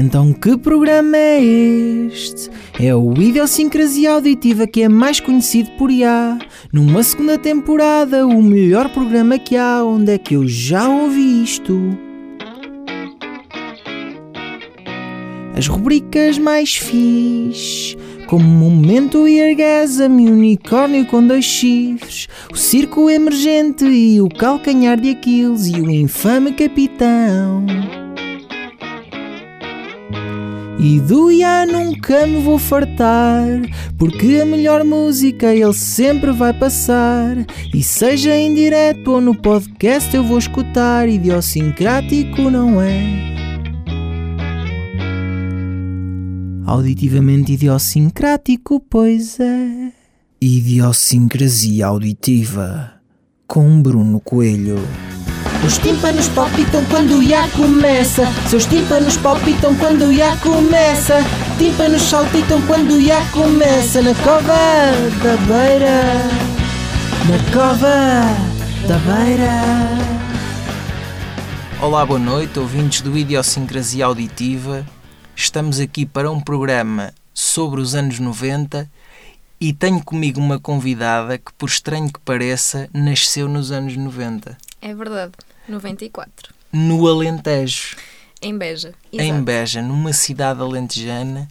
Então que programa é este? É o Idiosincrasia Auditiva que é mais conhecido por IA. Numa segunda temporada, o melhor programa que há, onde é que eu já ouvi isto? As rubricas mais fixe, como Momento e Orgasmo e Unicórnio com dois chifres, o Circo Emergente e o Calcanhar de Aquiles e o Infame Capitão. E do Iá nunca me vou fartar, porque a melhor música ele sempre vai passar. E seja em direto ou no podcast eu vou escutar, idiosincrático não é? Auditivamente idiosincrático, pois é. Idiosincrasia auditiva com Bruno Coelho. Os tímpanos palpitam quando o começa. Seus tímpanos palpitam quando o IA começa. Tímpanos saltitam quando o começa. Na cova da beira. Na cova da beira. Olá, boa noite, ouvintes do Idiosincrasia Auditiva. Estamos aqui para um programa sobre os anos 90 e tenho comigo uma convidada que, por estranho que pareça, nasceu nos anos 90. É verdade. 94. No Alentejo. Em Beja. Em Exato. Beja, numa cidade alentejana,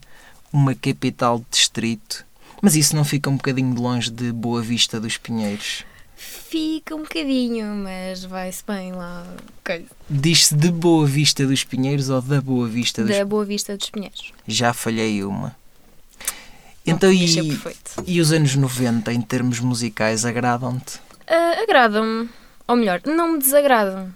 uma capital de distrito. Mas isso não fica um bocadinho de longe de Boa Vista dos Pinheiros? Fica um bocadinho, mas vai-se bem lá. coisa. Diz-se de Boa Vista dos Pinheiros ou da Boa Vista dos Da Boa Vista dos Pinheiros. Já falhei uma. Não Então, ser e, e os anos 90 em termos musicais agradam-te? Ah, agradam-me. Ou melhor, não me desagradam.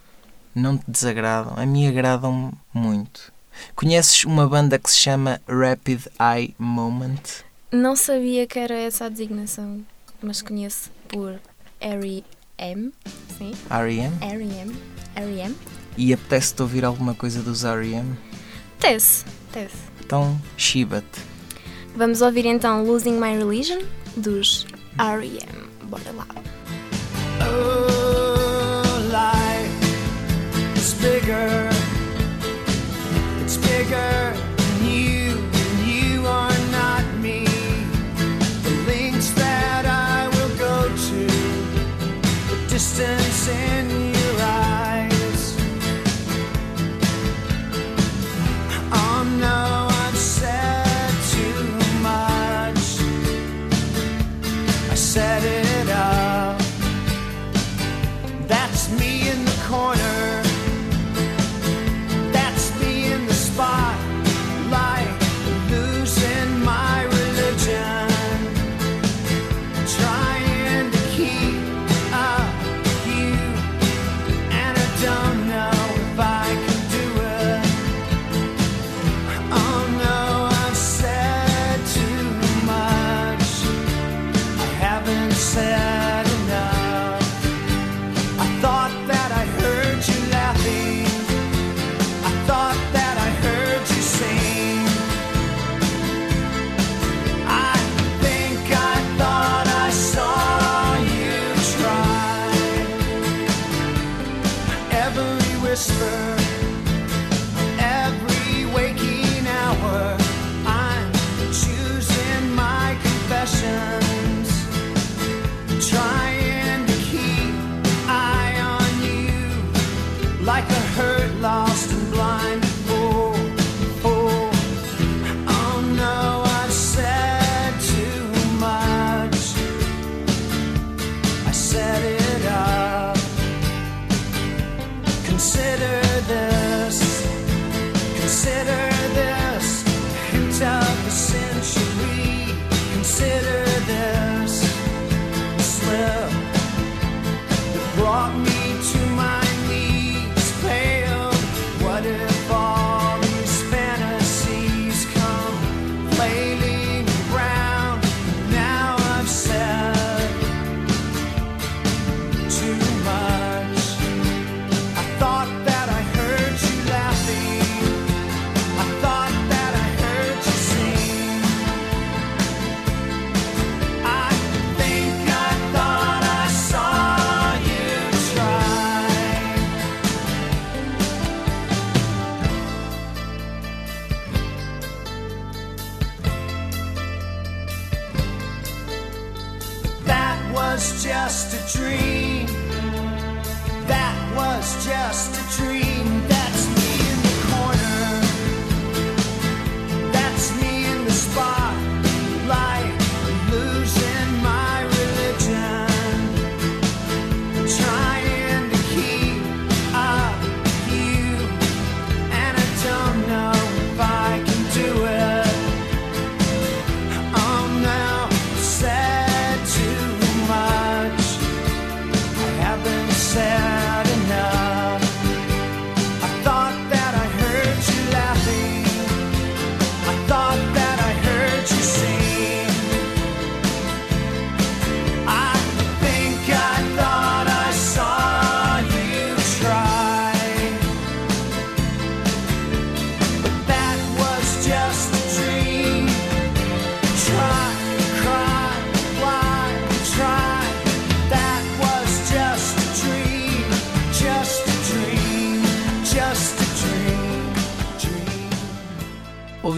Não te desagradam? A mim agradam muito. Conheces uma banda que se chama Rapid Eye Moment? Não sabia que era essa a designação, mas conheço por R.E.M. Sim, R.E.M? R.E.M. R.E.M. E apetece-te ouvir alguma coisa dos R.E.M? Tess. Tess. Então, chiba-te. Vamos ouvir então Losing My Religion dos R.E.M. Bora lá. Oh, bigger. It's bigger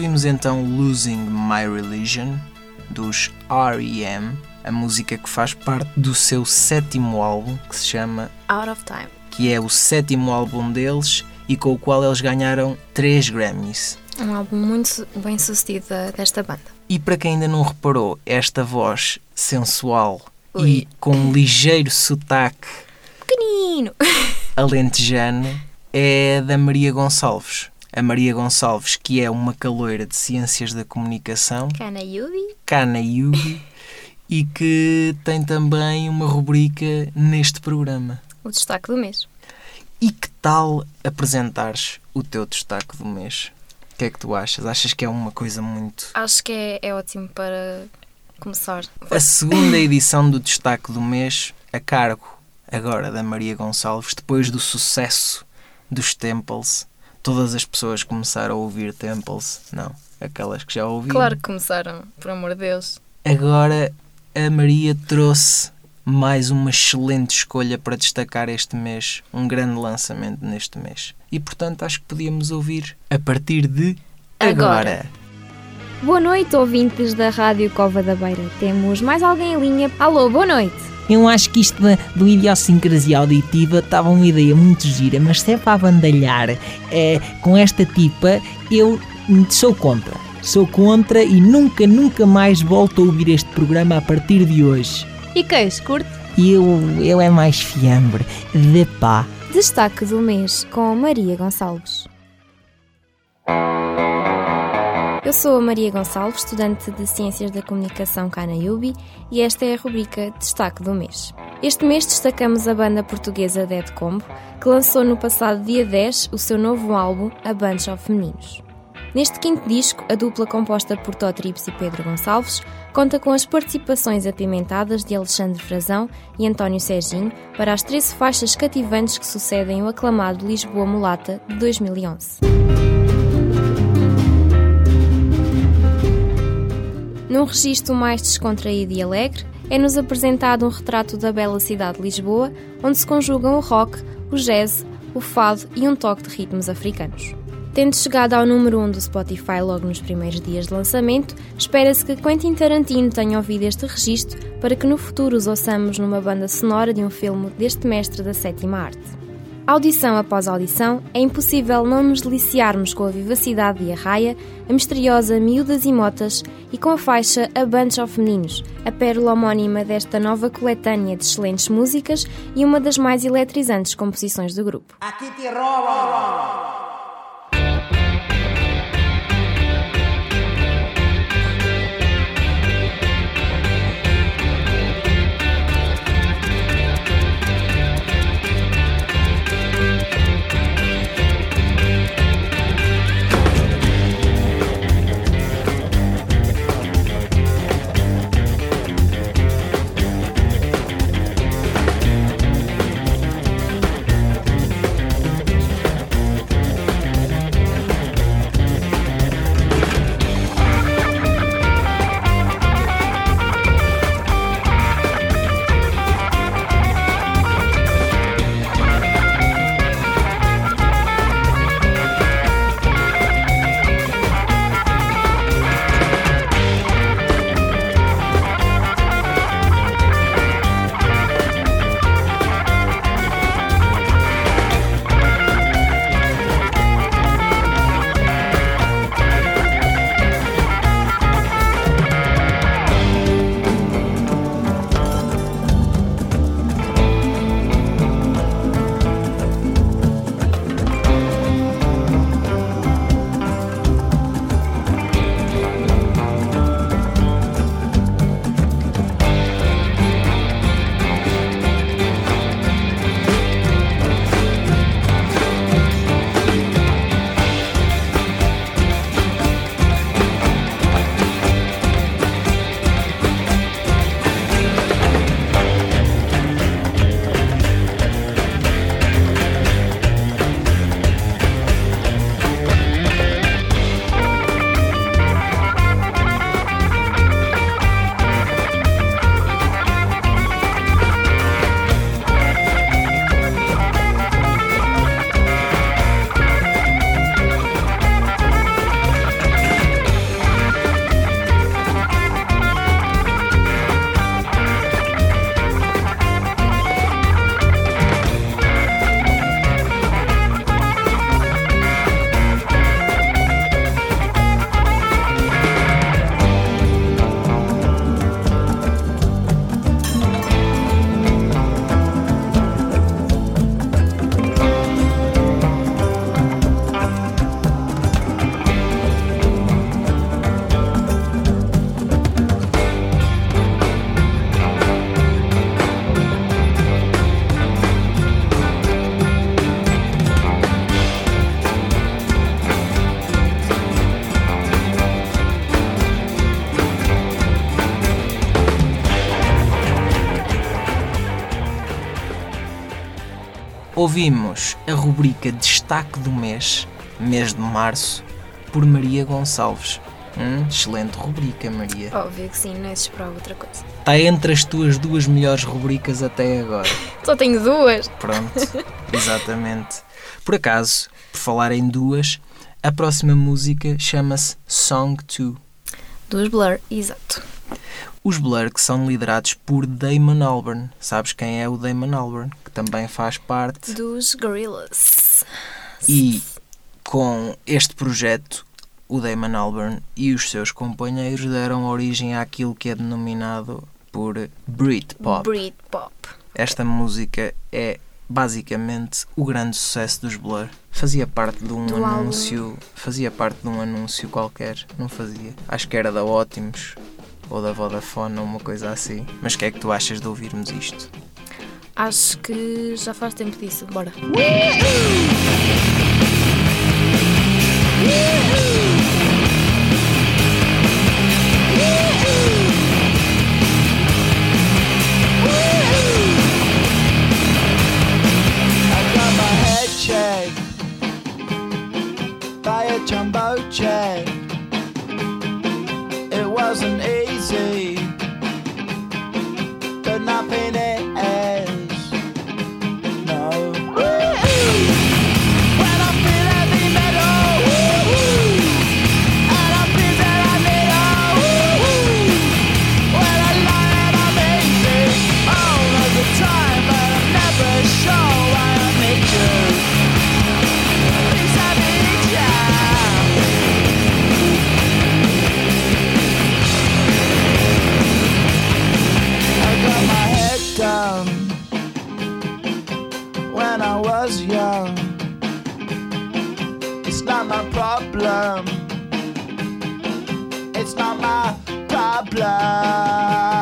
Ouvimos então Losing My Religion dos R.E.M., a música que faz parte do seu sétimo álbum, que se chama Out of Time. que é o sétimo álbum deles e com o qual eles ganharam 3 Grammys. Um álbum muito bem sucedido desta banda. E para quem ainda não reparou, esta voz sensual e Ui. com um ligeiro sotaque Pequenino! alentejano é da Maria Gonçalves. A Maria Gonçalves, que é uma caloira de Ciências da Comunicação, Kana Yubi. Cana Yugi, e que tem também uma rubrica neste programa. O destaque do mês. E que tal apresentares o teu destaque do mês? O que é que tu achas? Achas que é uma coisa muito. Acho que é, é ótimo para começar. A segunda edição do destaque do mês, a cargo agora da Maria Gonçalves, depois do sucesso dos Temples. Todas as pessoas começaram a ouvir Temples, não, aquelas que já ouviram. Claro que começaram, por amor de Deus. Agora a Maria trouxe mais uma excelente escolha para destacar este mês, um grande lançamento neste mês. E portanto acho que podíamos ouvir a partir de agora. Agora. Boa noite, ouvintes da Rádio Cova da Beira. Temos mais alguém em linha. Alô, boa noite. Eu acho que isto da- do idiosincrasia auditiva estava uma ideia muito gira, mas se é para abandalhar eh, com esta tipa, eu sou contra. Sou contra e nunca, nunca mais volto a ouvir este programa a partir de hoje. E queijo, curte? Eu, eu é mais fiambre, de pá. Destaque do mês com Maria Gonçalves. Eu sou a Maria Gonçalves, estudante de Ciências da Comunicação cá na UBI, e esta é a rubrica Destaque do mês. Este mês destacamos a banda portuguesa Dead Combo, que lançou no passado dia 10 o seu novo álbum, A Bunch of Meninos. Neste quinto disco, a dupla composta por Tó Trips e Pedro Gonçalves conta com as participações apimentadas de Alexandre Frazão e António Serginho para as 13 faixas cativantes que sucedem o aclamado Lisboa Mulata de 2011. Num registro mais descontraído e alegre, é-nos apresentado um retrato da bela cidade de Lisboa, onde se conjugam o rock, o jazz, o fado e um toque de ritmos africanos. Tendo chegado ao número 1 do Spotify logo nos primeiros dias de lançamento, espera-se que Quentin Tarantino tenha ouvido este registro para que no futuro os ouçamos numa banda sonora de um filme deste mestre da sétima arte. Audição após audição, é impossível não nos deliciarmos com a vivacidade de Arraia, a misteriosa Miúdas e Motas e com a faixa A Bunch of Meninos, a pérola homónima desta nova coletânea de excelentes músicas e uma das mais eletrizantes composições do grupo. Aqui te. Ouvimos a rubrica Destaque do Mês, mês de março, por Maria Gonçalves. Hum, excelente rubrica, Maria. Óbvio que sim, não é esperar outra coisa. Está entre as tuas duas melhores rubricas até agora. Só tenho duas. Pronto, exatamente. Por acaso, por falar em duas, a próxima música chama-se Song 2. Duas Blur, exato. Os Blur que são liderados por Damon Albarn. Sabes quem é o Damon Albarn? Que também faz parte. Dos Gorillaz. E com este projeto, o Damon Albarn e os seus companheiros deram origem àquilo que é denominado por Britpop. Britpop. Esta música é basicamente o grande sucesso dos Blur. Fazia parte de um Do álbum. anúncio, fazia parte de um anúncio qualquer, não fazia. Acho que era da Ótimos ou da Vodafone ou uma coisa assim. Mas o que é que tu achas de ouvirmos isto? Acho que já faz tempo disso. Bora. I got my head checked by a jumbo jet. It wasn't but nothing. When I was young. It's not my problem. It's not my problem.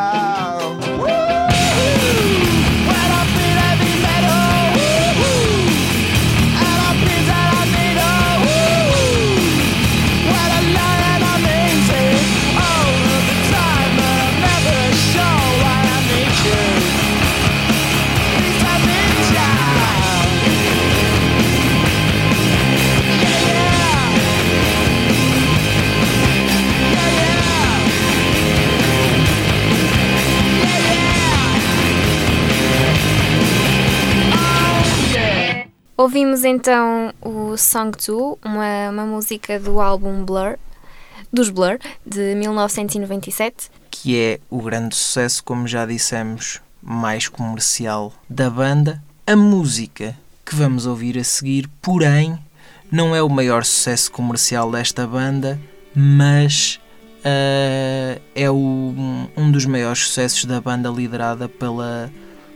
Ouvimos então o Song 2, uma, uma música do álbum Blur, dos Blur, de 1997. que é o grande sucesso, como já dissemos, mais comercial da banda. A música que vamos ouvir a seguir, porém, não é o maior sucesso comercial desta banda, mas ah, é o- um dos maiores sucessos da banda liderada pela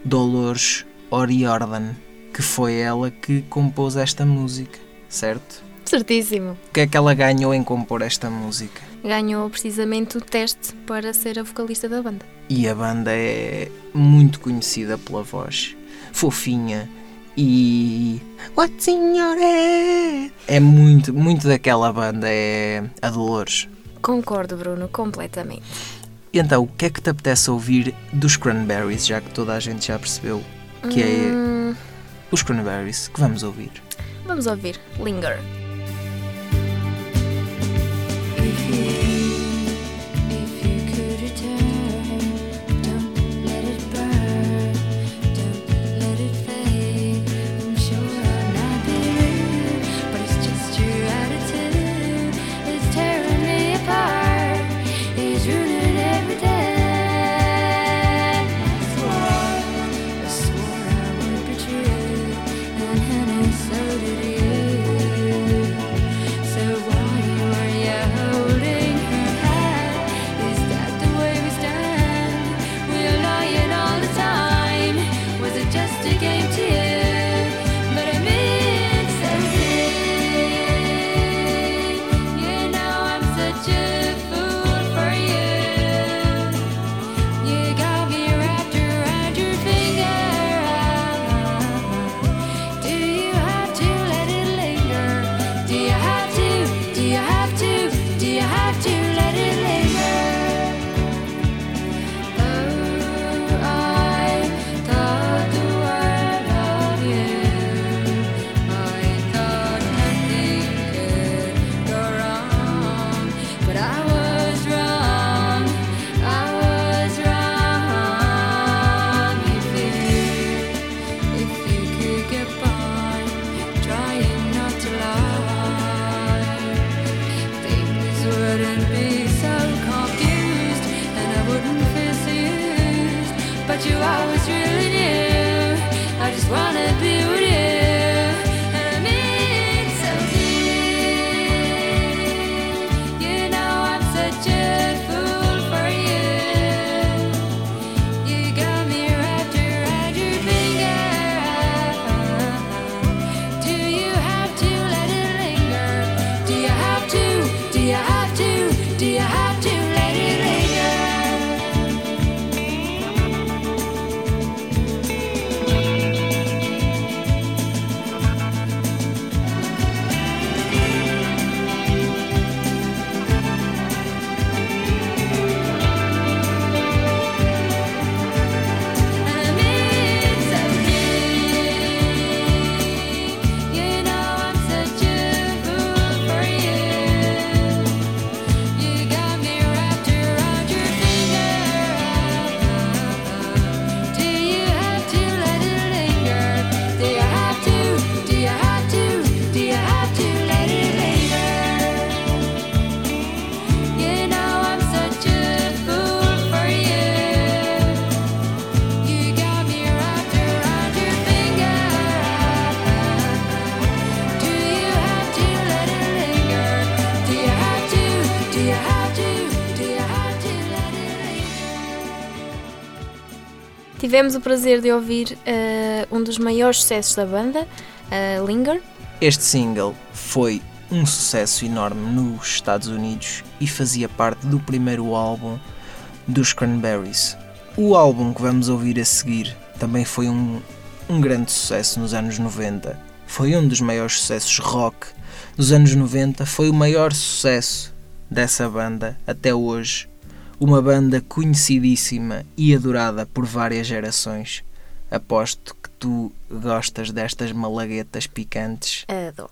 Dolores O'Riordan, que foi ela que compôs esta música, certo? Certíssimo. O que é que ela ganhou em compor esta música? Ganhou precisamente o teste para ser a vocalista da banda. E a banda é muito conhecida pela voz fofinha e. What's in your head? É muito, muito daquela banda, é a Dolores. Concordo, Bruno, completamente. E então, o que é que te apetece ouvir dos Cranberries, já que toda a gente já percebeu que é Hum, os Cranberries que vamos ouvir? vamos ouvir Linger. Tivemos o prazer de ouvir eh, um dos maiores sucessos da banda, eh, Linger. Este single foi um sucesso enorme nos Estados Unidos e fazia parte do primeiro álbum dos Cranberries. O álbum que vamos ouvir a seguir também foi um, um grande sucesso nos anos 90. Foi um dos maiores sucessos rock dos anos 90. Foi o maior sucesso dessa banda até hoje. Uma banda conhecidíssima e adorada por várias gerações. Aposto que tu gostas destas malaguetas picantes. Adoro.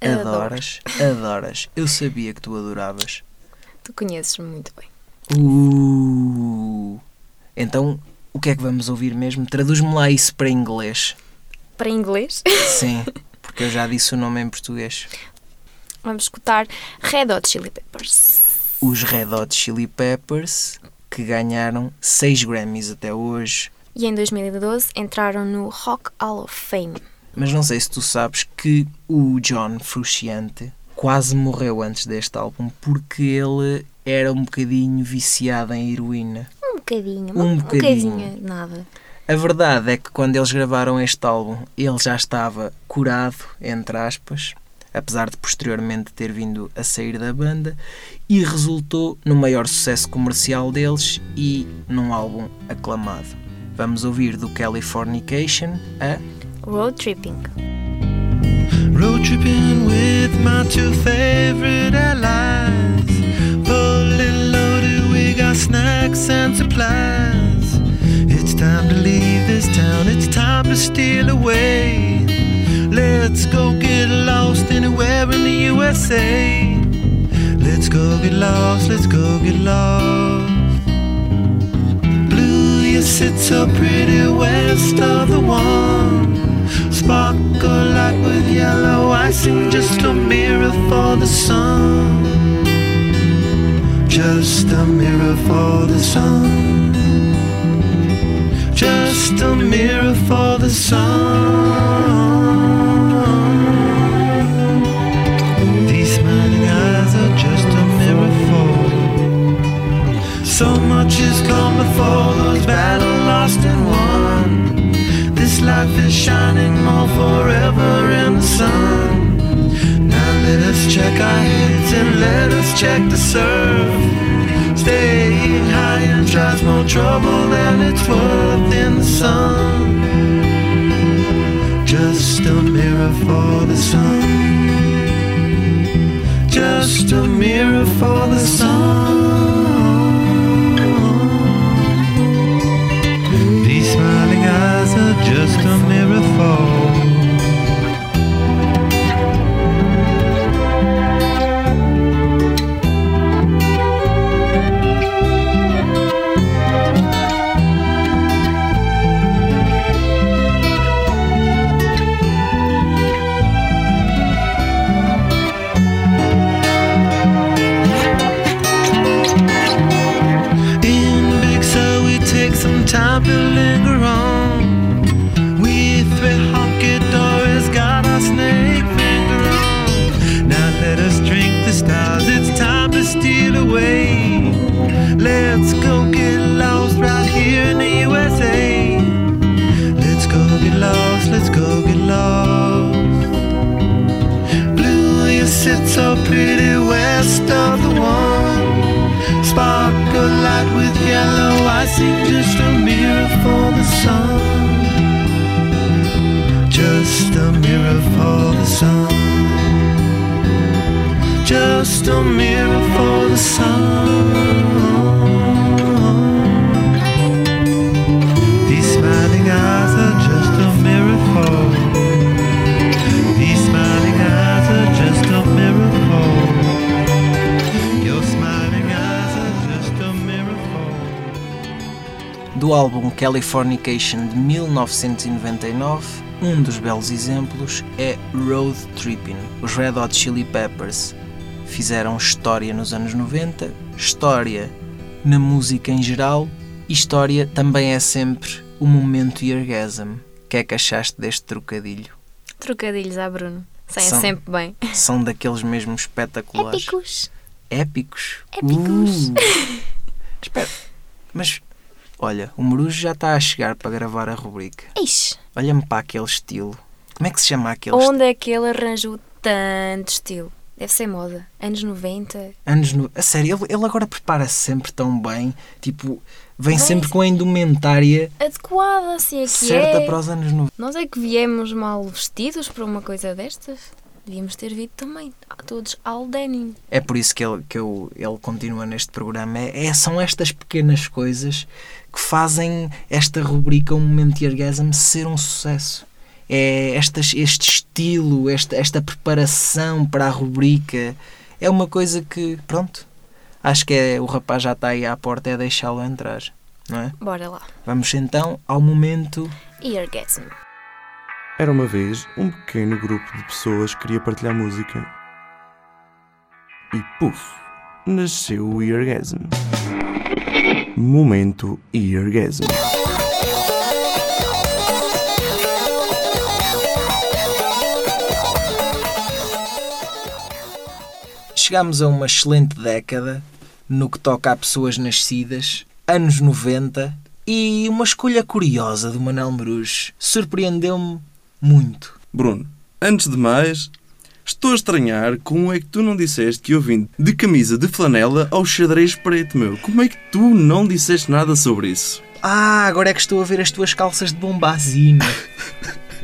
Adoro. Adoras, adoras. Eu sabia que tu adoravas. Tu conheces muito bem. Uh. Então, o que é que vamos ouvir mesmo? Traduz-me lá isso para inglês. Para inglês, Sim, porque eu já disse o nome em português. vamos escutar Red Hot Chili Peppers. Os Red Hot Chili Peppers, que ganharam 6 Grammys até hoje. E em 2012 entraram no Rock Hall of Fame. Mas não sei se tu sabes que o John Frusciante quase morreu antes deste álbum porque ele era um bocadinho viciado em heroína. Um bocadinho, Um um bocadinho. bocadinho, nada. A verdade é que quando eles gravaram este álbum, ele já estava curado, entre aspas, apesar de posteriormente ter vindo a sair da banda, e resultou no maior sucesso comercial deles e num álbum aclamado. Vamos ouvir do Californication a Road Tripping. Road tripping with my two favorite allies. Fully loaded, we got snacks and supplies. It's time to leave this town, it's time to steal away. Let's go get lost anywhere in the USA. Let's go get lost, let's go get lost. Blue, you sit so pretty west of the one. Sparkle like with yellow icing, just a mirror for the sun. Just a mirror for the sun. Just a mirror for the sun. Has come before those battle lost and won. This life is shining more forever in the sun. Now let us check our heads and let us check the surf. Staying high and tries more trouble than it's worth in the sun. Just a mirror for the sun. Just a mirror for the sun. Just a mirror Californication de 1999, um dos belos exemplos é Road Trippin'. Os Red Hot Chili Peppers fizeram história nos anos 90, história na música em geral e história também é sempre o momento orgasm. O que é que achaste deste trocadilho? Trocadilhos à Bruno. Saem São- sempre bem. São daqueles mesmo espetaculares. Épicos. Épicos? Épicos. Uh. Olha, o Marujo já está a chegar para gravar a rubrica. Ixi, Olha-me para aquele estilo. Como é que se chama aquele estilo? onde é que ele arranjou tanto estilo? Deve ser moda. Anos 90. Anos no... A sério, ele, ele agora prepara-se sempre tão bem. Tipo, vem sempre com a indumentária Adequada, assim é que certa é. para os anos 90. Nós é que viemos mal vestidos para uma coisa destas. Devíamos ter vindo também. Todos all denim. É por isso que ele, que eu, ele continua neste programa. É, é- são estas pequenas coisas que fazem esta rubrica, um momento de orgasmo, ser um sucesso. É estas, este estilo, esta, esta preparação para a rubrica. É uma coisa que, pronto, acho que é, o rapaz já está aí à porta, é deixá-lo entrar. Não é? Bora lá. Vamos então ao momento. Eargasm. Era uma vez um pequeno grupo de pessoas que queria partilhar música. E puf, nasceu o Eargasm. Momento Eargasm. Chegámos a uma excelente década no que toca a pessoas nascidas, anos 90, e uma escolha curiosa do Manel Marujo surpreendeu-me muito. Bruno, antes de mais, estou a estranhar como é que tu não disseste que eu vim de camisa de flanela ao xadrez preto, meu. Como é que tu não disseste nada sobre isso? Ah, agora é que estou a ver as tuas calças de bombazina.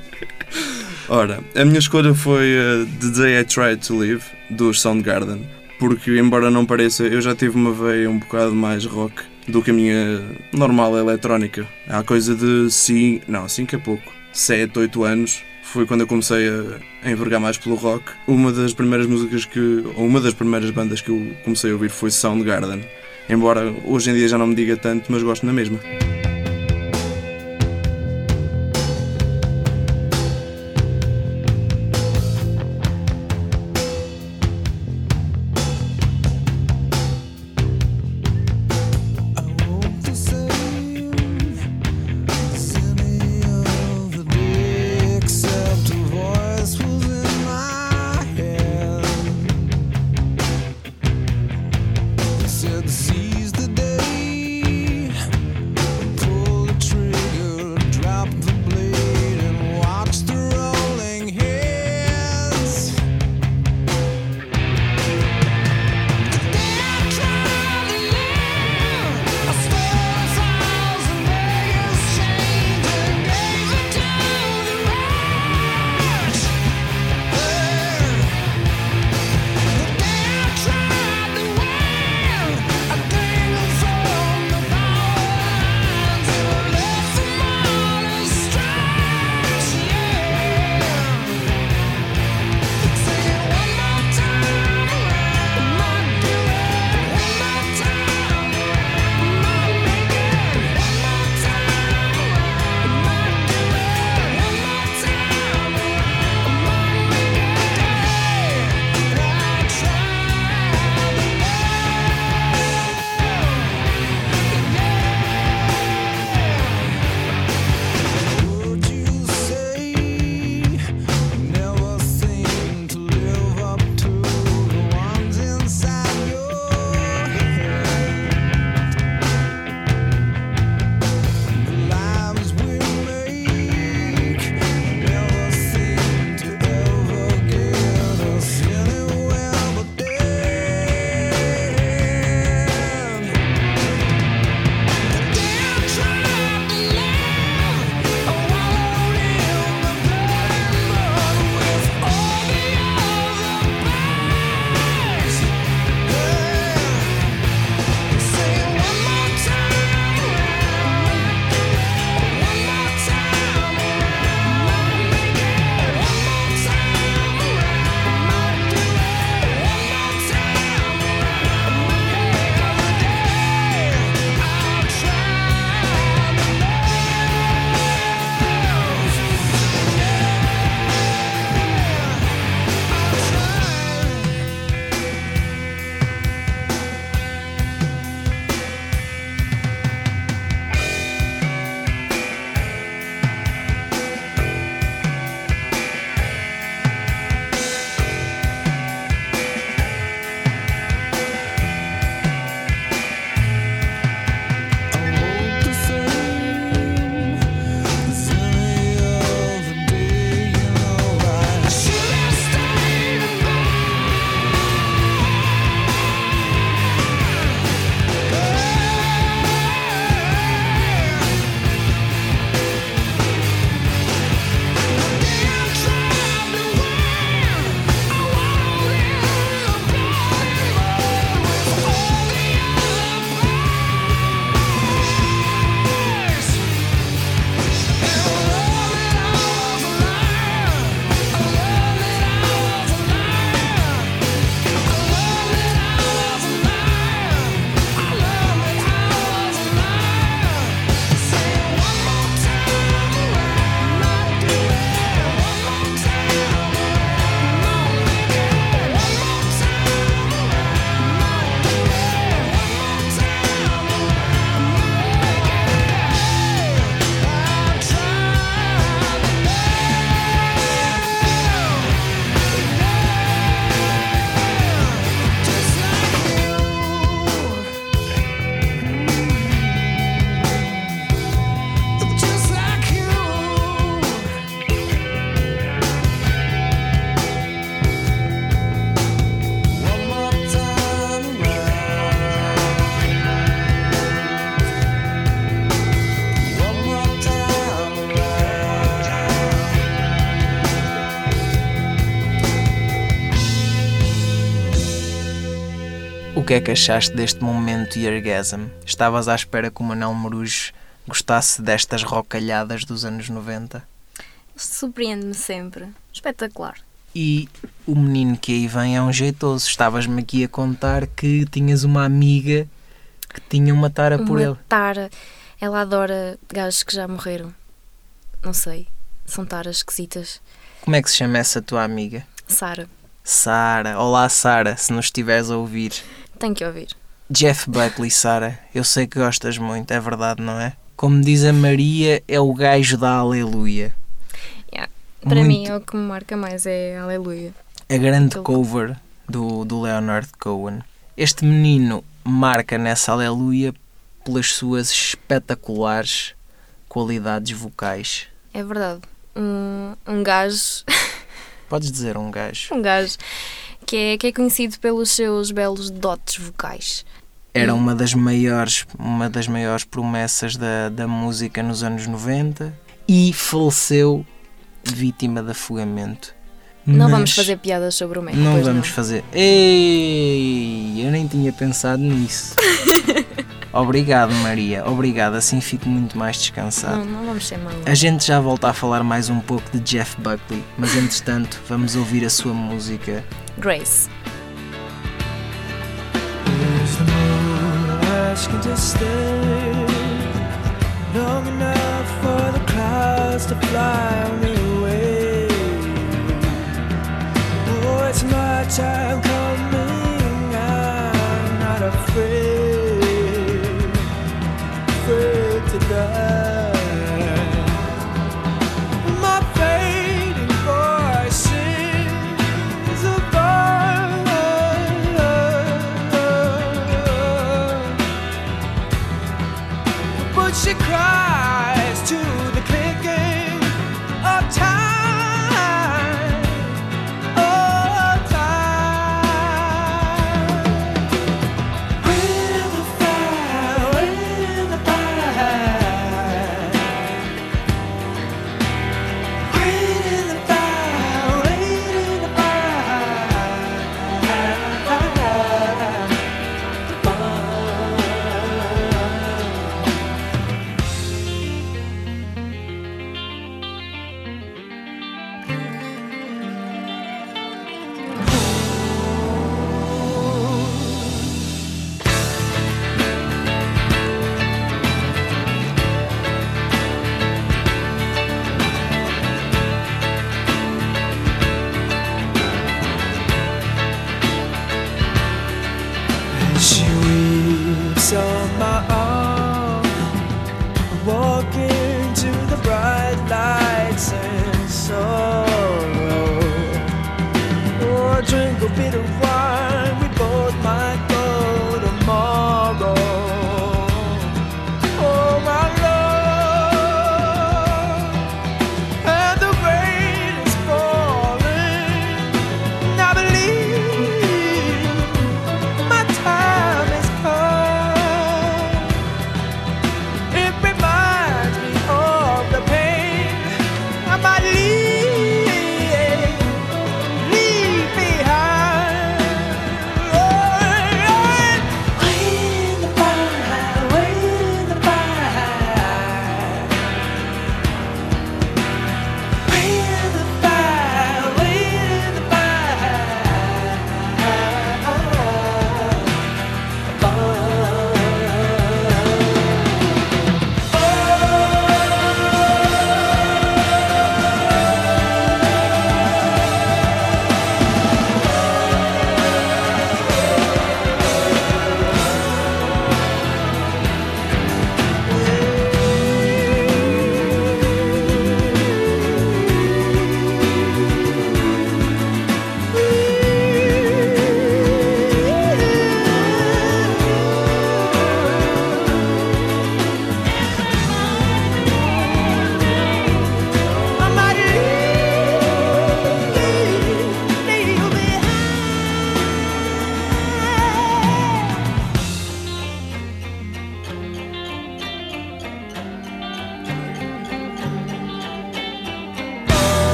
Ora, a minha escolha foi uh, The Day I Tried to Live, dos Soundgarden, porque, embora não pareça, eu já tive uma veia um bocado mais rock do que a minha normal eletrónica. Há coisa de 5, não, 5 é pouco, 7, 8 anos, foi quando eu comecei a, envergar mais pelo rock. Uma das primeiras músicas que, ou uma das primeiras bandas que eu comecei a ouvir foi Soundgarden. Embora hoje em dia já não me diga tanto, mas gosto na mesma. Que é que achaste deste momento Eargasm? Estavas à espera que o Manel Morujo gostasse destas rocalhadas dos anos 90? Surpreende-me sempre. Espetacular. E o menino que aí vem é um jeitoso. Estavas-me aqui a contar que tinhas uma amiga que tinha uma tara por Uma ele. tara. Ela adora gajos que já morreram. Não sei. São taras esquisitas. Como é que se chama essa tua amiga? Sara, Sara. Olá, Sara, se nos estiveres a ouvir. Tem que ouvir. Jeff Buckley, Sara, eu sei que gostas muito, é verdade, não é? Como diz a Maria, é o gajo da Aleluia. Para Muito- mim é o que me marca mais, é Aleluia. a grande Aquele- cover do, do Leonard Cohen. Este menino marca nessa Aleluia pelas suas espetaculares qualidades vocais. É verdade. Um, um gajo, Podes dizer um gajo. um gajo que é, que é conhecido pelos seus belos dotes vocais. Era uma das maiores, uma das maiores promessas da, da música nos anos 90 e faleceu vítima de afogamento. Não Mas vamos fazer piadas sobre o médico. Não vamos fazer. Ei, eu nem tinha pensado nisso. Obrigado, Maria. Obrigado, assim fico muito mais descansado. Não, não vamos ser malucos. A gente já volta a falar mais um pouco de Jeff Buckley, mas entretanto vamos ouvir a sua música. Grace. Asking to stay long enough for the clouds to fly me away? Oh, it's my time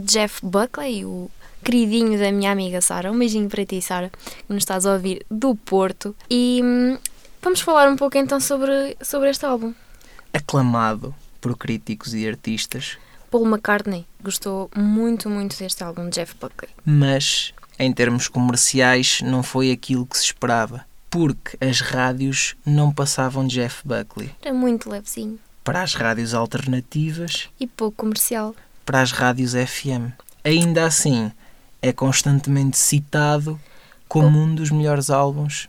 de Jeff Buckley, o queridinho da minha amiga Sara. Um beijinho para ti, Sara, que nos estás a ouvir do Porto. E hum, vamos falar um pouco então sobre, sobre este álbum. Aclamado por críticos e artistas, Paul McCartney gostou muito, muito deste álbum de Jeff Buckley. mas em termos comerciais não foi aquilo que se esperava, porque as rádios não passavam Jeff Buckley. Era muito levezinho Para as rádios alternativas, e pouco comercial. Para as rádios FM. Ainda assim, é constantemente citado como um dos melhores álbuns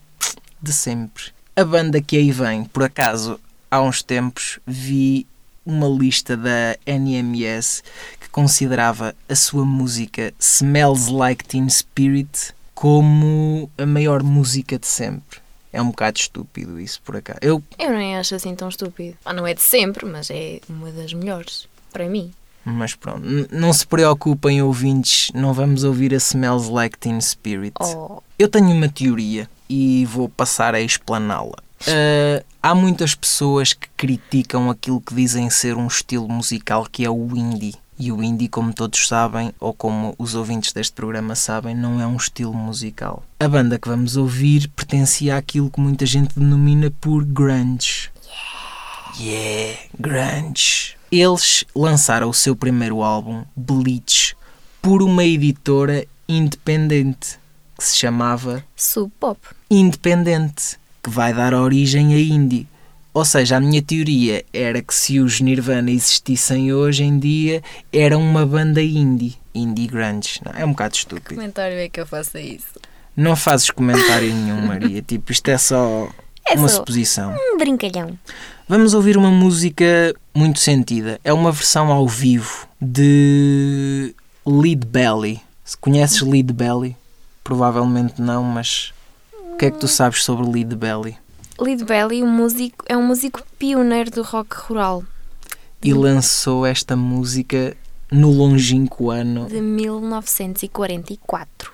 de sempre. A banda que aí vem, por acaso, há uns tempos vi uma lista da NMS que considerava a sua música Smells Like Teen Spirit como a maior música de sempre. É um bocado estúpido isso, por acaso. Eu Eu nem acho assim tão estúpido. Ah, não é de sempre, mas é uma das melhores. Para mim. Mas pronto, não se preocupem, ouvintes, não vamos ouvir a Smells Like Teen Spirit. Oh, Eu tenho uma teoria e vou passar a explaná-la. Ah, há muitas pessoas que criticam aquilo que dizem ser um estilo musical que é o indie. E o indie, como todos sabem, ou como os ouvintes deste programa sabem, não é um estilo musical. A banda que vamos ouvir pertencia àquilo que muita gente denomina por grunge. Yeah, grunge. Eles lançaram o seu primeiro álbum, Bleach, por uma editora independente que se chamava sub pop. Independente, que vai dar origem a indie. Ou seja, a minha teoria era que se os Nirvana existissem hoje em dia, era uma banda indie. Indie grunge. Não, é um bocado estúpido. comentário é que eu faça isso? Não fazes comentário nenhum, Maria. Tipo, isto é só É uma suposição. um brincalhão. Vamos ouvir uma música muito sentida. É uma versão ao vivo de Lead Belly. Se conheces Lead Belly? Provavelmente não, mas o que é que tu sabes sobre Lead Belly? Lead Belly um músico, é um músico pioneiro do rock rural E lançou esta música no longínquo ano. de 1944.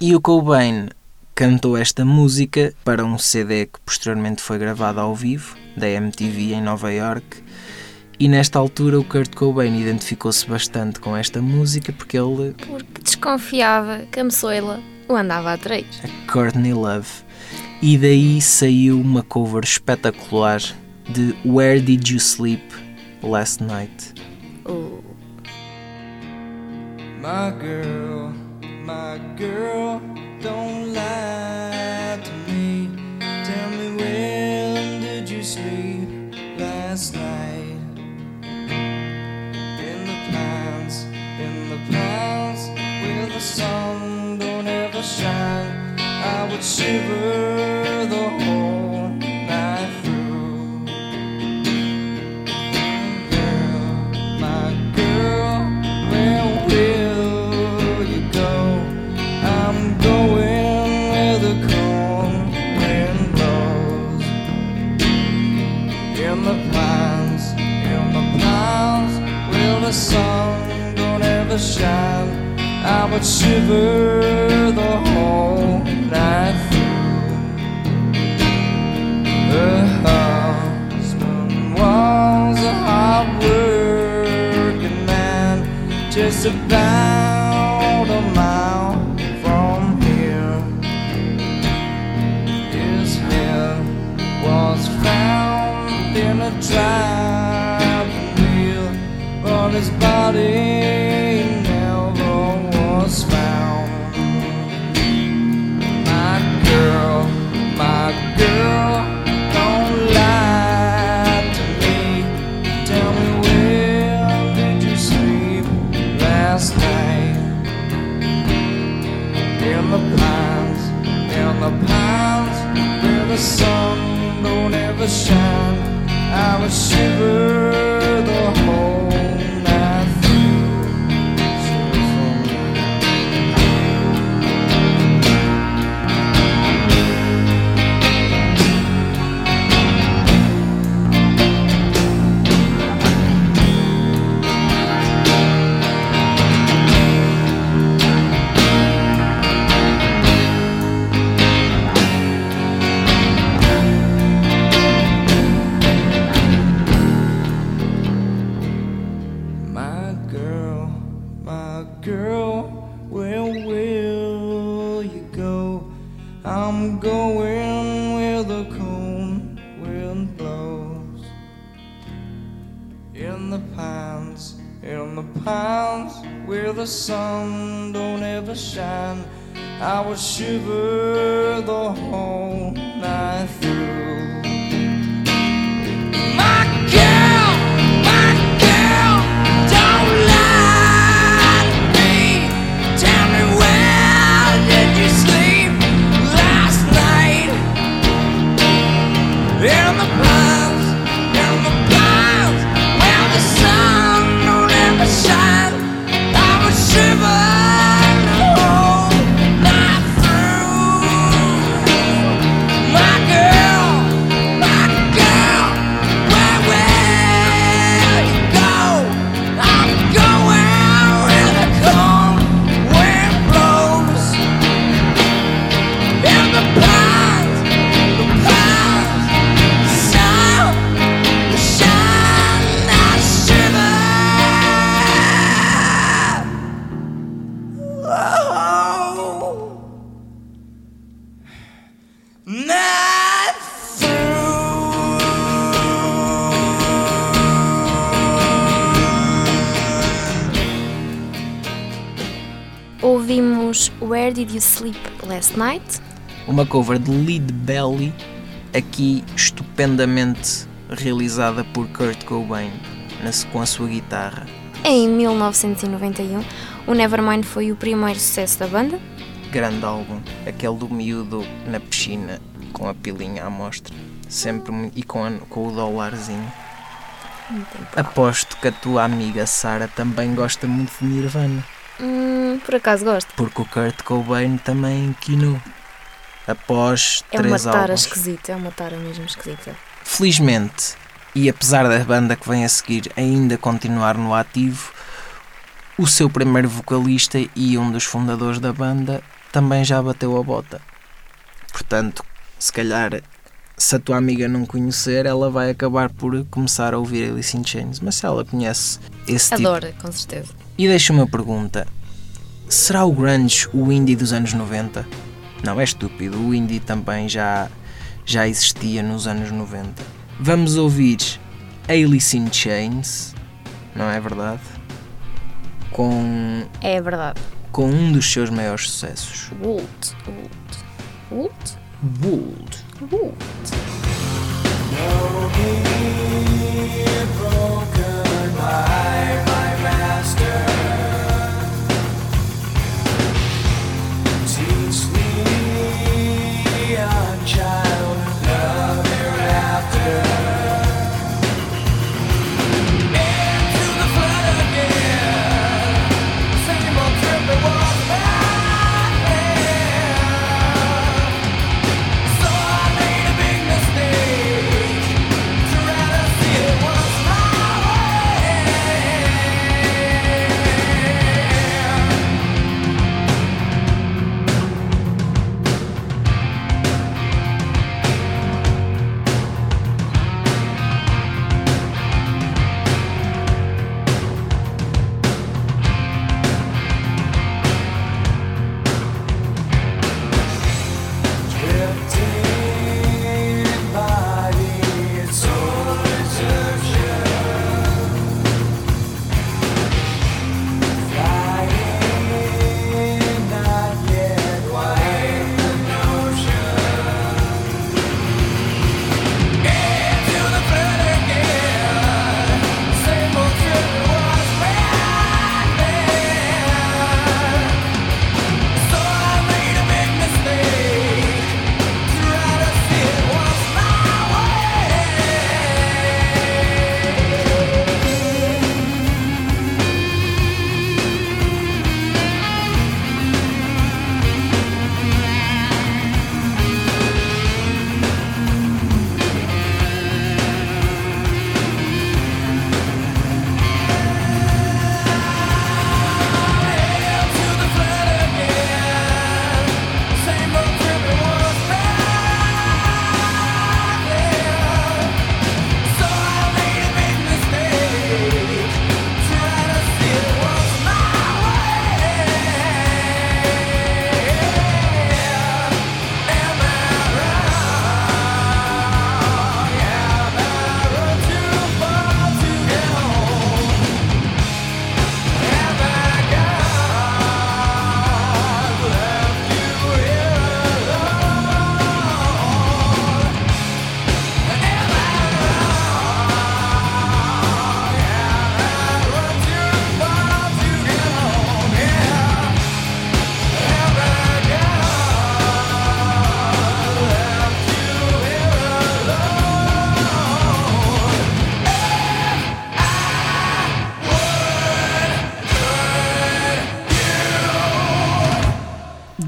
E o Cobain cantou esta música para um CD que posteriormente foi gravado ao vivo, da MTV em Nova York. E nesta altura o Kurt Cobain identificou-se bastante com esta música porque ele Porque desconfiava que a moçoila o andava a trair. a Courtney Love. E daí saiu uma cover espetacular de Where Did You Sleep Last Night? O My girl, my girl, don't lie to me. Tell me when did you sleep last night? In the pines, in the pines, where the sun don't ever shine. I would shiver the whole don't shine. I would shiver the whole night through. Her husband was a hard working man, just about a mile from here. His head was found in a driving wheel, but his body the sun don't ever shine, I would shiver the whole Did You Sleep Last Night? Uma cover de Lead Belly, aqui estupendamente realizada por Kurt Cobain na- com a sua guitarra. Em 1991, o Nevermind foi o primeiro sucesso da banda. Grande álbum, aquele do miúdo na piscina com a pilinha à mostra, sempre e com, a- com o dólarzinho. Aposto que a tua amiga Sara também gosta muito de Nirvana, Hum, por acaso gosto. porque o Kurt Cobain também quinou. Após É uma três tara álbuns. esquisita, é uma tara mesmo esquisita. Felizmente, e apesar da banda que vem a seguir ainda continuar no ativo, o seu primeiro vocalista e um dos fundadores da banda também já bateu a bota. Portanto, se calhar, se a tua amiga não conhecer, ela vai acabar por começar a ouvir Alice in Chains. Mas se ela conhece esse tipo... Adora, com certeza. E deixa uma pergunta. Será o grunge o indie dos anos 90? Não, é estúpido. O indie também já, já existia nos anos 90. Vamos ouvir Alice in Chains, não é verdade? Com, É verdade. com um dos seus maiores sucessos. Wult. Wult. Wult? Wold. rot. No,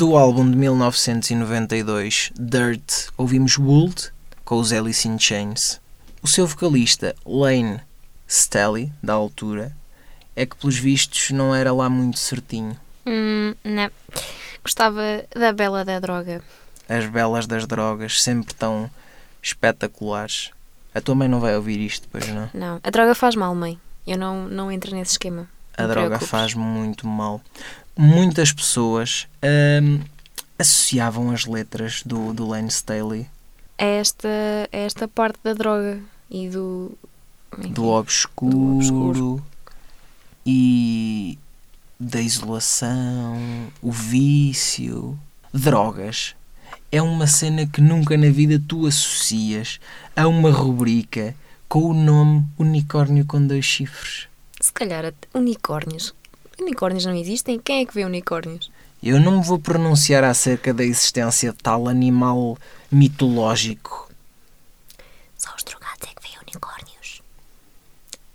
Do álbum de 1992, Dirt, ouvimos Wold, com os Alice in Chains. O seu vocalista, Lane Stelly, da altura, é que pelos vistos não era lá muito certinho. Hum, não. Gostava da Bela da Droga. As belas das drogas, sempre tão espetaculares. A tua mãe não vai ouvir isto, pois não? Não, a droga faz mal, mãe. Eu não, não entro nesse esquema. A droga preocupes. faz muito mal. Muitas pessoas hum, associavam as letras do, do Lane Staley É esta, é esta parte da droga e do. enfim, do obscuro, do obscuro. e da isolação, o vício, drogas. É uma cena que nunca na vida tu associas a uma rubrica com o nome Unicórnio com dois chifres. Se calhar unicórnios. Unicórnios não existem? Quem é que vê unicórnios? Eu não me vou pronunciar acerca da existência de tal animal mitológico. Só os drogados é que veem unicórnios.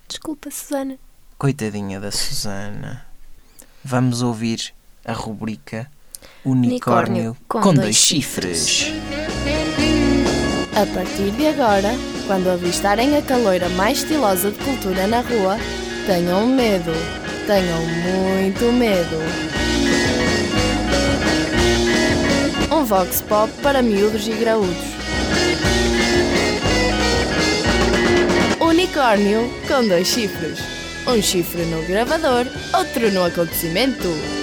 Desculpa, Susana. Coitadinha da Susana. Vamos ouvir a rubrica Unicórnio, com, dois chifres. A partir de agora, quando avistarem a caloira mais estilosa de cultura na rua, tenham medo. Tenham muito medo. Um vox pop para miúdos e graúdos. Unicórnio com dois chifres. Um chifre no gravador, outro no acontecimento.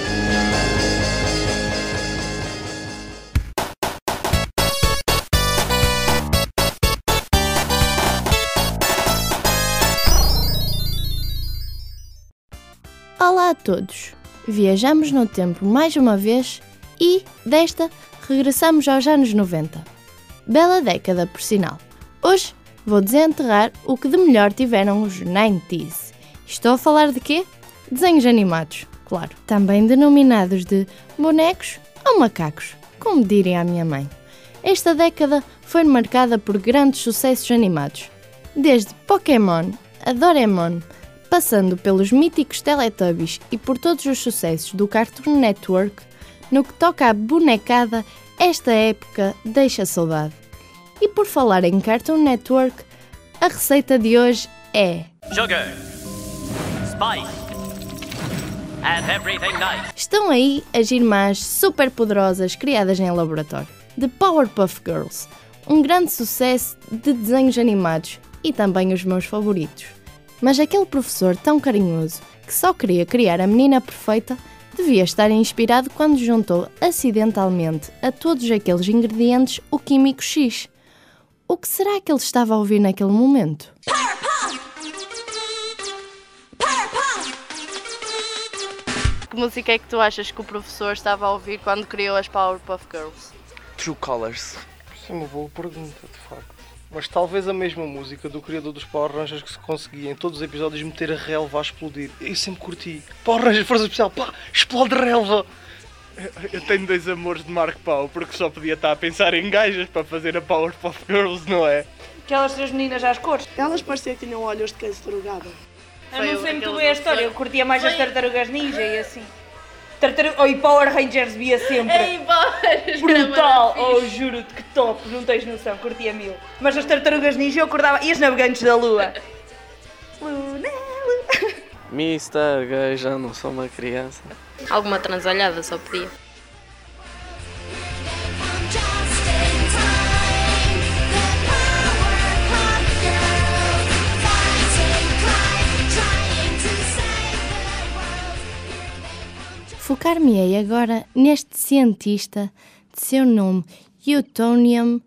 Olá a todos! Viajamos no tempo mais uma vez e, desta, regressamos aos anos 90. Bela década, por sinal. Hoje vou desenterrar o que de melhor tiveram os 90s. Estou a falar de quê? Desenhos animados, claro. Também denominados de bonecos ou macacos, como diria a minha mãe. Esta década foi marcada por grandes sucessos animados, desde Pokémon a Doraemon, passando pelos míticos Teletubbies e por todos os sucessos do Cartoon Network, no que toca à bonecada, esta época deixa saudade. E por falar em Cartoon Network, a receita de hoje é sugar, spice, and everything nice. Estão aí as irmãs super poderosas criadas em laboratório, The Powerpuff Girls, um grande sucesso de desenhos animados e também os meus favoritos. Mas aquele professor tão carinhoso que só queria criar a menina perfeita devia estar inspirado quando juntou acidentalmente a todos aqueles ingredientes o químico X. O que será que ele estava a ouvir naquele momento? Que música é que tu achas que o professor estava a ouvir quando criou as Powerpuff Girls? True Colors. Isso é uma boa pergunta, de facto. Mas talvez a mesma música do criador dos Power Rangers que se conseguia em todos os episódios meter a relva a explodir. Eu sempre curti. Power Rangers Força Especial, pá, explode relva! Eu tenho dois amores de Marco Pau, porque só podia estar a pensar em gajas para fazer a Powerpuff Girls, não é? Aquelas três meninas às cores. Elas pareciam que tinham olhos de quem se drogava. Eu não sei muito bem a história, eu curtia mais as tartarugas ninja e assim. Tartaru... Oh, e Power Rangers via sempre. Ei, Boris! Brutal! Oh, juro-te que top, não tens noção, curtia mil. Mas as tartarugas ninja eu acordava. E as navegantes da lua? Luna, luna. Mister Gay, já não sou uma criança. Alguma transalhada só podia. Focar-me-ei agora neste cientista de seu nome Eutonium,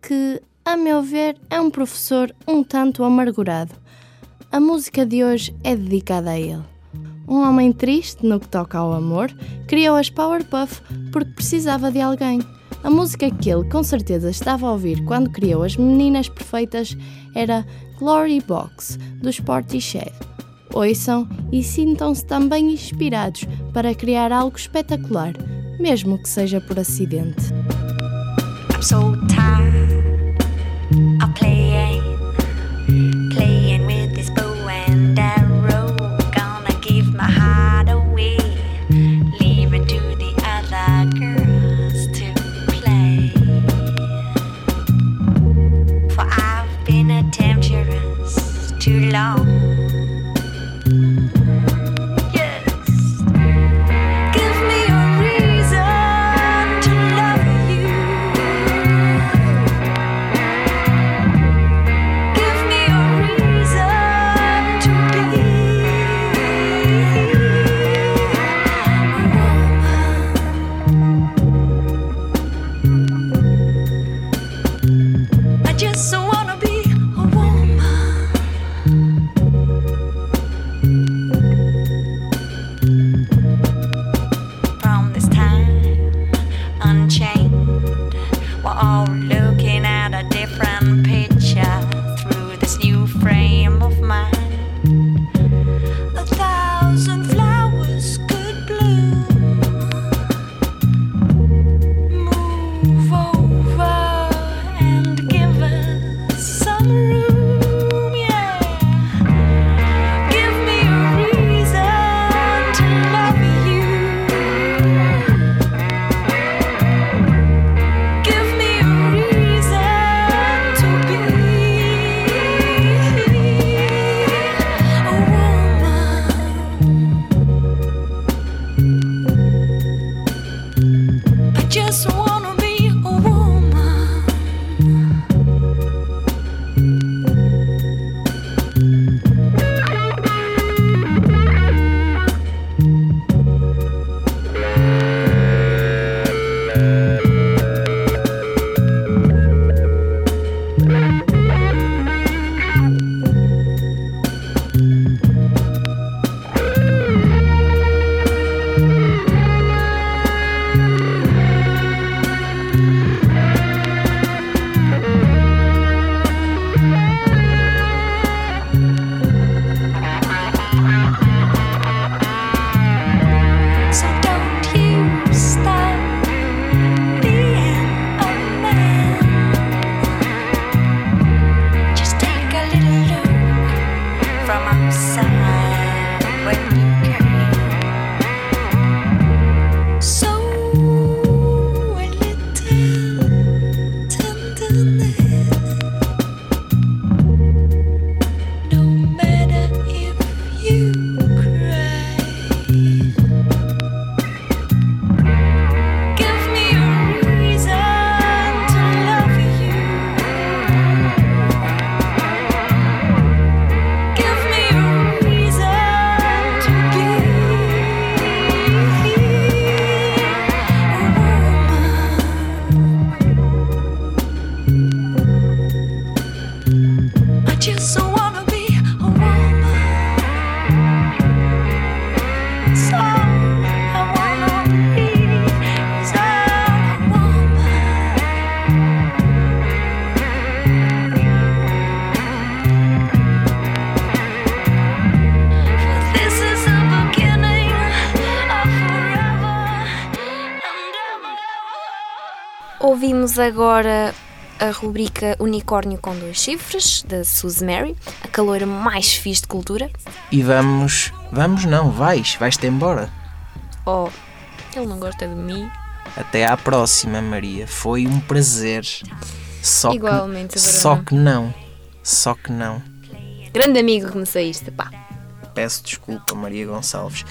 que, a meu ver, é um professor um tanto amargurado. A música de hoje é dedicada a ele. Um homem triste no que toca ao amor, criou as Powerpuff porque precisava de alguém. A música que ele com certeza estava a ouvir quando criou as Meninas Perfeitas era Glory Box, do Sporty Shed. Ouçam e sintam-se também inspirados para criar algo espetacular, mesmo que seja por acidente. I'm so tired Ouvimos agora a rubrica Unicórnio com dois chifres, da Suzy Mary, a caloira mais fixe de cultura. E vamos. Vamos não, vais, vais-te embora. Oh, ele não gosta de mim. Até à próxima, Maria. Foi um prazer. Só Igualmente, que, Bruno. só que não. Só que não. Grande amigo que me saíste, pá. Peço desculpa, Maria Gonçalves.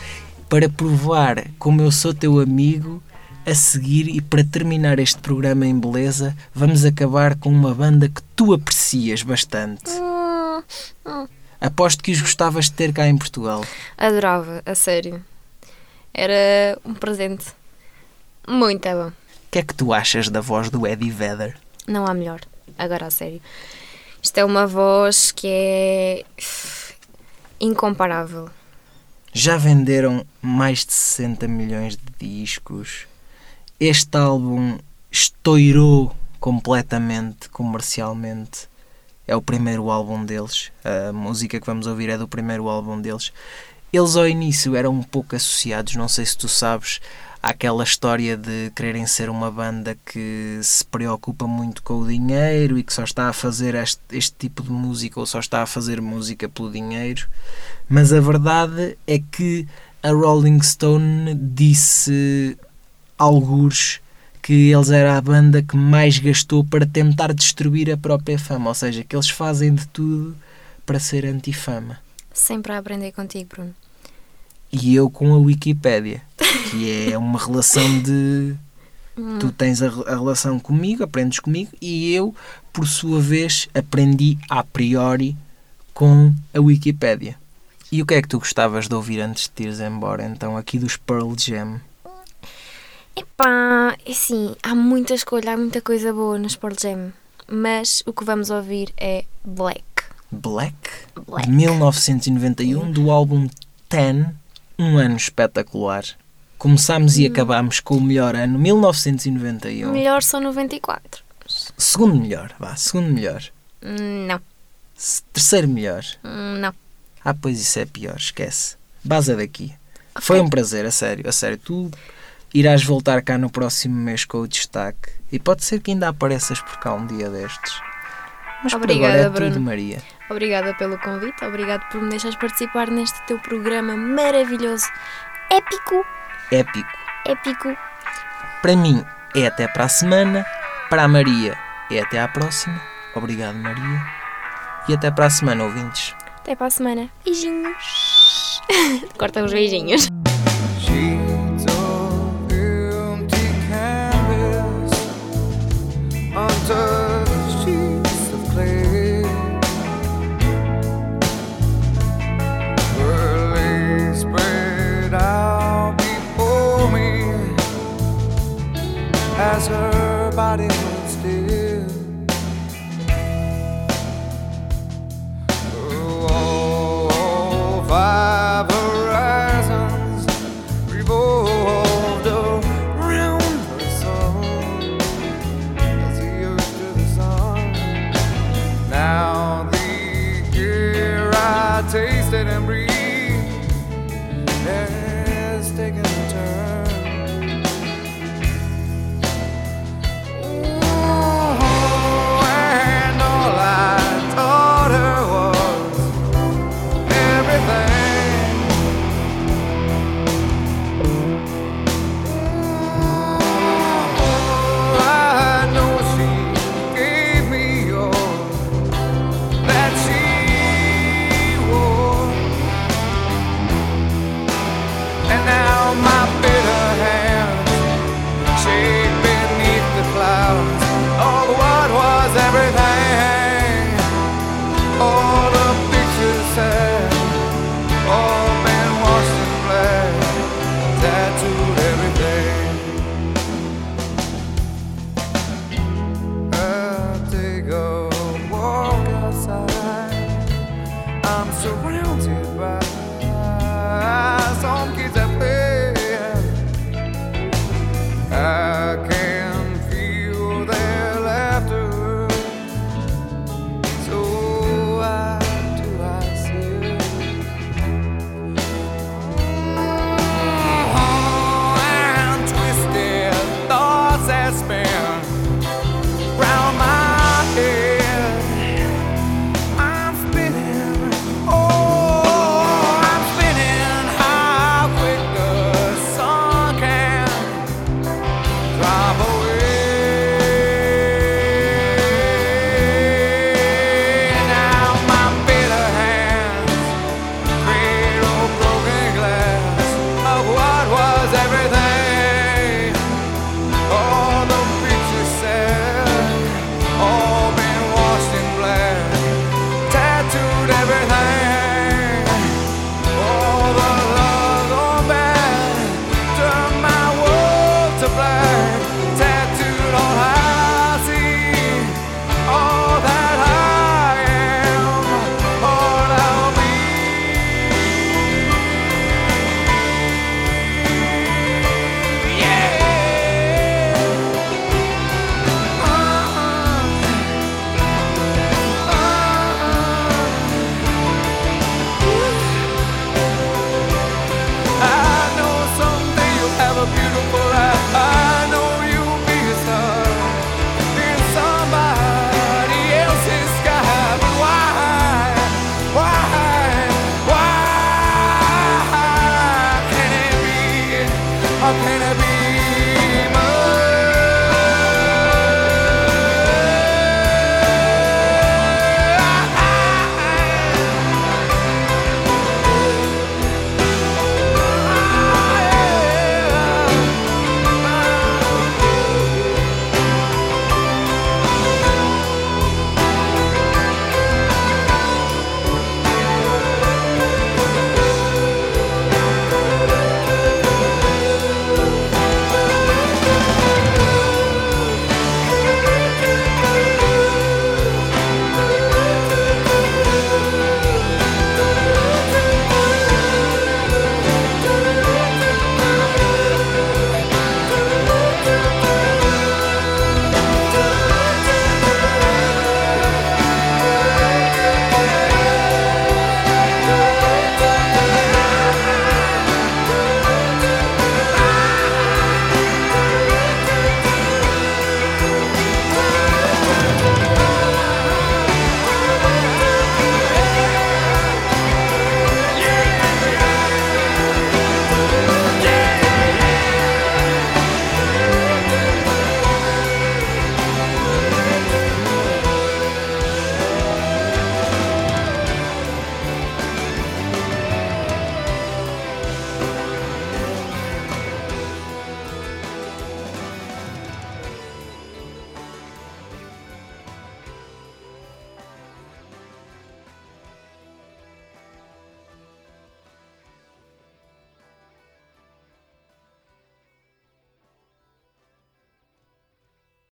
Para provar como eu sou teu amigo, a seguir e para terminar este programa em beleza, vamos acabar com uma banda que tu aprecias bastante. Hum, hum. Aposto que os gostavas de ter cá em Portugal. Adorava, a sério. Era um presente muito bom. O que é que tu achas da voz do Eddie Vedder? Não há melhor. Agora a sério. Isto é uma voz que é incomparável. Já venderam mais de 60 milhões de discos. Este álbum estourou completamente comercialmente. É o primeiro álbum deles. A música que vamos ouvir é do primeiro álbum deles. Eles ao início eram um pouco associados, não sei se tu sabes, àquela história de quererem ser uma banda que se preocupa muito com o dinheiro e que só está a fazer este, este tipo de música ou só está a fazer música pelo dinheiro. Mas a verdade é que a Rolling Stone disse algures que eles eram a banda que mais gastou para tentar destruir a própria fama, ou seja, que eles fazem de tudo para ser antifama. Sempre a aprender contigo, Bruno. E eu com a Wikipédia, que é uma relação de. Hum. Tu tens a, a relação comigo, aprendes comigo, e eu, por sua vez, aprendi a priori com a Wikipédia. E o que é que tu gostavas de ouvir antes de te ires embora, então, aqui dos Pearl Jam? Epá, assim, há muita escolha, há muita coisa boa no Sport Jam. Mas o que vamos ouvir é Black. Black, Black. de 1991, do álbum Ten, um ano espetacular. Começámos e acabámos com o melhor ano, 1991. Melhor só 94. Segundo melhor, vá, segundo melhor. Hum, Não, Terceiro melhor. Hum, não. Ah, pois isso é pior, esquece. Baza daqui. Foi um prazer, a sério, a sério. Tu irás voltar cá no próximo mês com o destaque. E pode ser que ainda apareças por cá um dia destes. Mas por Obrigada, agora é Bruno. tudo, Maria. Obrigada pelo convite, obrigado por me deixares participar neste teu programa maravilhoso. Épico, Épico. épico. Para mim é até para a semana. Para a Maria é até à próxima. Obrigado, Maria. E até para a semana, ouvintes. Até para a semana. Beijinhos. Corta os beijinhos. sorry